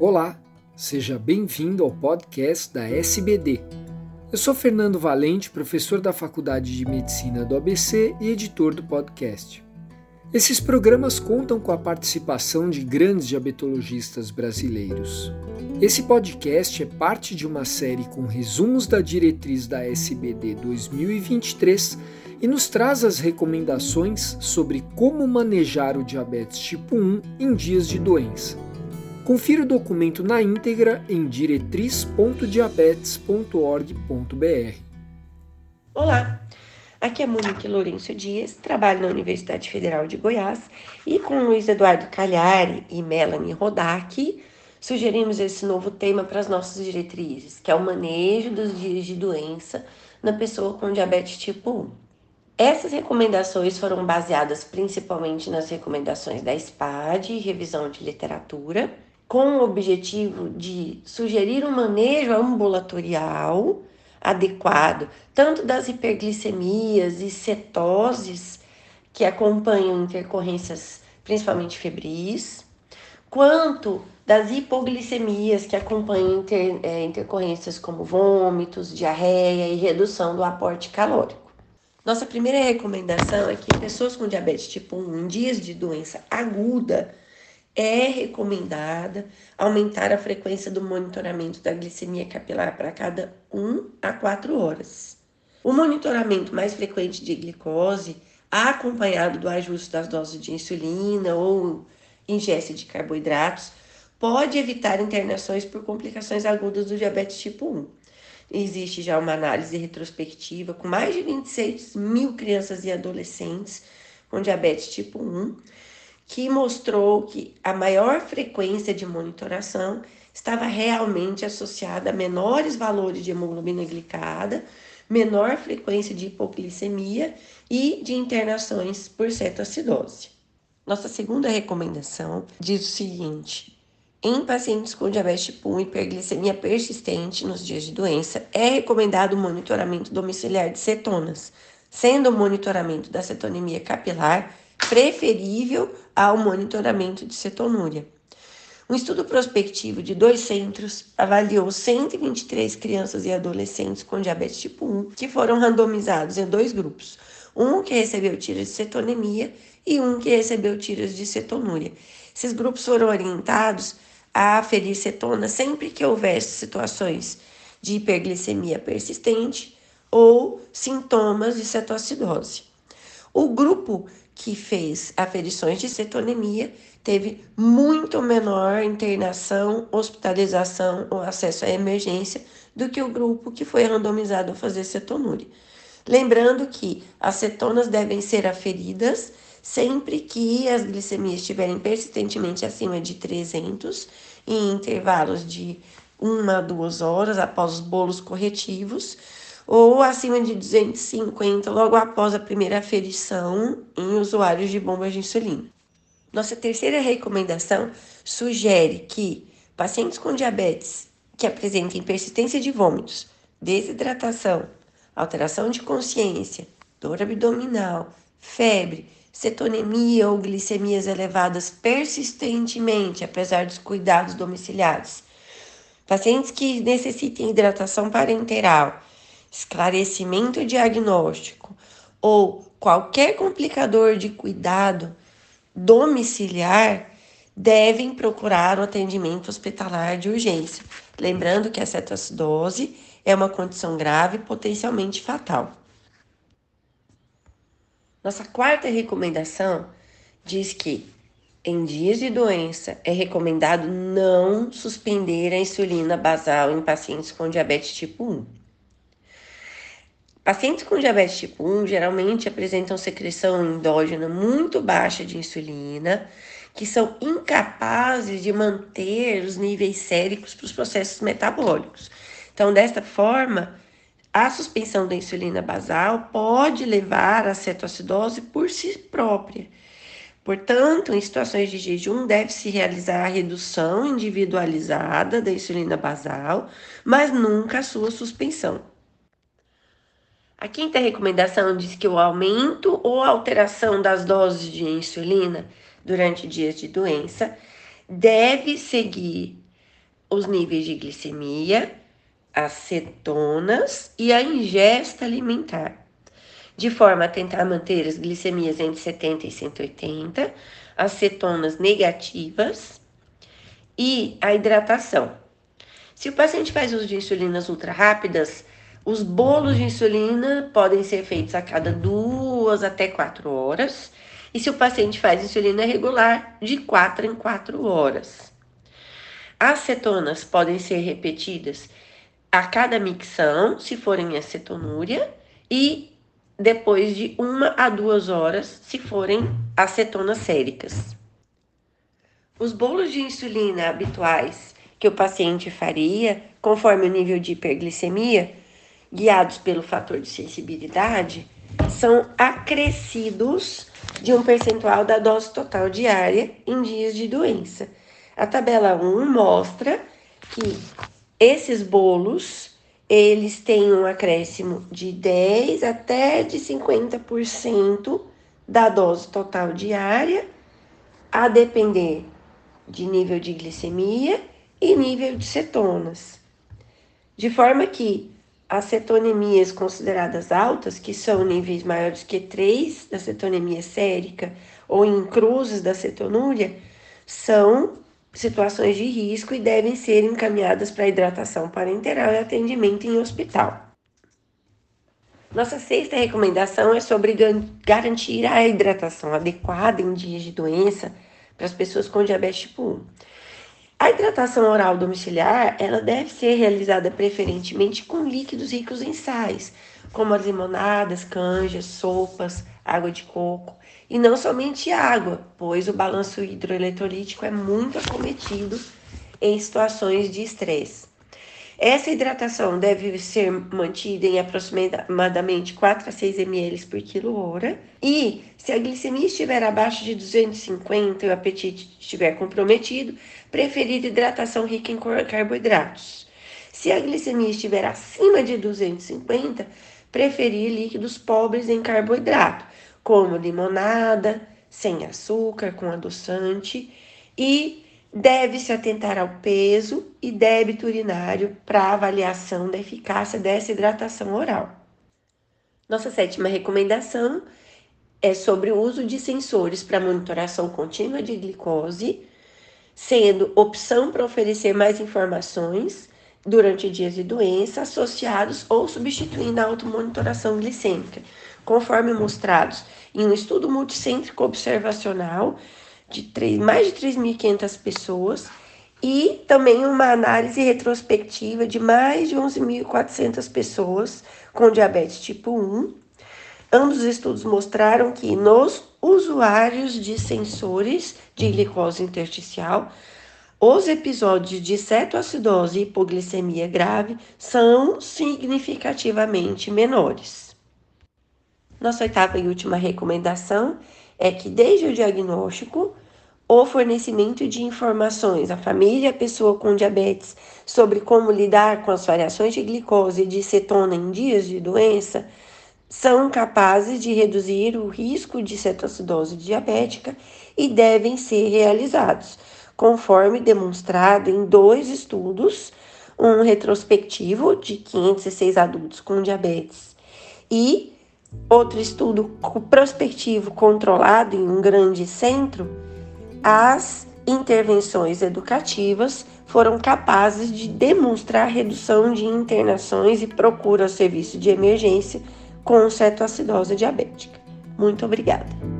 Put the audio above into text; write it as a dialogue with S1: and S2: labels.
S1: Olá, seja bem-vindo ao podcast da SBD. Eu sou Fernando Valente, professor da Faculdade de Medicina do ABC e editor do podcast. Esses programas contam com a participação de grandes diabetologistas brasileiros. Esse podcast é parte de uma série com resumos da diretriz da SBD 2023 e nos traz as recomendações sobre como manejar o diabetes tipo 1 em dias de doença. Confira o documento na íntegra em diretriz.diabetes.org.br.
S2: Olá, aqui é Monique Lourenço Dias, trabalho na Universidade Federal de Goiás e com Luiz Eduardo Calhari e Melanie Rodak, sugerimos esse novo tema para as nossas diretrizes, que é o manejo dos dias de doença na pessoa com diabetes tipo 1. Essas recomendações foram baseadas principalmente nas recomendações da SPAD, revisão de literatura, com o objetivo de sugerir um manejo ambulatorial adequado, tanto das hiperglicemias e cetoses que acompanham intercorrências principalmente febris, quanto das hipoglicemias que acompanham inter, é, intercorrências como vômitos, diarreia e redução do aporte calórico. Nossa primeira recomendação é que pessoas com diabetes tipo 1 em dias de doença aguda é recomendada aumentar a frequência do monitoramento da glicemia capilar para cada 1 a 4 horas. O monitoramento mais frequente de glicose, acompanhado do ajuste das doses de insulina ou ingesta de carboidratos, pode evitar internações por complicações agudas do diabetes tipo 1. Existe já uma análise retrospectiva com mais de 26 mil crianças e adolescentes com diabetes tipo 1 que mostrou que a maior frequência de monitoração estava realmente associada a menores valores de hemoglobina glicada, menor frequência de hipoglicemia e de internações por cetoacidose. Nossa segunda recomendação diz o seguinte: em pacientes com diabetes tipo 1 e hiperglicemia persistente nos dias de doença, é recomendado o monitoramento domiciliar de cetonas, sendo o monitoramento da cetonemia capilar preferível ao monitoramento de cetonúria. Um estudo prospectivo de dois centros avaliou 123 crianças e adolescentes com diabetes tipo 1 que foram randomizados em dois grupos, um que recebeu tiras de cetonemia e um que recebeu tiras de cetonúria. Esses grupos foram orientados a aferir cetona sempre que houvesse situações de hiperglicemia persistente ou sintomas de cetoacidose. O grupo que fez aferições de cetonemia teve muito menor internação, hospitalização ou acesso à emergência do que o grupo que foi randomizado a fazer cetonúria. Lembrando que as cetonas devem ser aferidas sempre que as glicemias estiverem persistentemente acima de 300, em intervalos de uma a duas horas após os bolos corretivos, ou acima de 250 logo após a primeira aferição em usuários de bombas de insulina. Nossa terceira recomendação sugere que pacientes com diabetes que apresentem persistência de vômitos, desidratação, alteração de consciência, dor abdominal, febre, cetonemia ou glicemias elevadas persistentemente, apesar dos cuidados domiciliares. Pacientes que necessitem hidratação parenteral, esclarecimento diagnóstico ou qualquer complicador de cuidado domiciliar devem procurar o atendimento hospitalar de urgência. Lembrando que a cetoacidose é uma condição grave e potencialmente fatal. Nossa quarta recomendação diz que em dias de doença é recomendado não suspender a insulina basal em pacientes com diabetes tipo 1. Pacientes com diabetes tipo 1 geralmente apresentam secreção endógena muito baixa de insulina, que são incapazes de manter os níveis séricos para os processos metabólicos. Então, desta forma, a suspensão da insulina basal pode levar à cetoacidose por si própria. Portanto, em situações de jejum, deve-se realizar a redução individualizada da insulina basal, mas nunca a sua suspensão. A quinta recomendação diz que o aumento ou alteração das doses de insulina durante dias de doença deve seguir os níveis de glicemia, as cetonas e a ingesta alimentar, de forma a tentar manter as glicemias entre 70 e 180, as cetonas negativas e a hidratação. Se o paciente faz uso de insulinas ultra rápidas, os bolos de insulina podem ser feitos a cada duas até quatro horas. E se o paciente faz insulina regular, de quatro em quatro horas. As cetonas podem ser repetidas a cada micção, se forem acetonúria, e depois de uma a duas horas, se forem acetonas séricas. Os bolos de insulina habituais que o paciente faria, conforme o nível de hiperglicemia, guiados pelo fator de sensibilidade, são acrescidos de um percentual da dose total diária em dias de doença. A tabela 1 mostra que esses bolos, eles têm um acréscimo de 10 até de 50% da dose total diária, a depender de nível de glicemia e nível de cetonas. De forma que as cetonemias consideradas altas, que são níveis maiores que 3 da cetonemia sérica ou em cruzes da cetonúria, são situações de risco e devem ser encaminhadas para hidratação parenteral e atendimento em hospital. Nossa sexta recomendação é sobre garantir a hidratação adequada em dias de doença para as pessoas com diabetes tipo 1. A hidratação oral domiciliar, ela deve ser realizada preferentemente com líquidos ricos em sais, como as limonadas, canjas, sopas, água de coco, e não somente água, pois o balanço hidroeletrolítico é muito acometido em situações de estresse. Essa hidratação deve ser mantida em aproximadamente 4 a 6 ml por quilo hora. E se a glicemia estiver abaixo de 250 e o apetite estiver comprometido, preferir hidratação rica em carboidratos. Se a glicemia estiver acima de 250, preferir líquidos pobres em carboidrato, como limonada, sem açúcar, com adoçante, e deve-se atentar ao peso e débito urinário para avaliação da eficácia dessa hidratação oral. Nossa sétima recomendação é sobre o uso de sensores para monitoração contínua de glicose sendo opção para oferecer mais informações durante dias de doença associados ou substituindo a automonitoração glicêmica, conforme mostrados em um estudo multicêntrico observacional de 3, mais de 3.500 pessoas e também uma análise retrospectiva de mais de 11.400 pessoas com diabetes tipo 1. Ambos os estudos mostraram que nos usuários de sensores de glicose intersticial, os episódios de cetoacidose e hipoglicemia grave são significativamente menores. Nossa oitava e última recomendação é que, desde o diagnóstico, o fornecimento de informações à família e à pessoa com diabetes sobre como lidar com as variações de glicose e de cetona em dias de doença são capazes de reduzir o risco de cetoacidose diabética e devem ser realizados, conforme demonstrado em dois estudos, um retrospectivo de 506 adultos com diabetes e outro estudo prospectivo controlado em um grande centro, as intervenções educativas foram capazes de demonstrar redução de internações e procura ao serviço de emergência com cetoacidose diabética. Muito obrigada.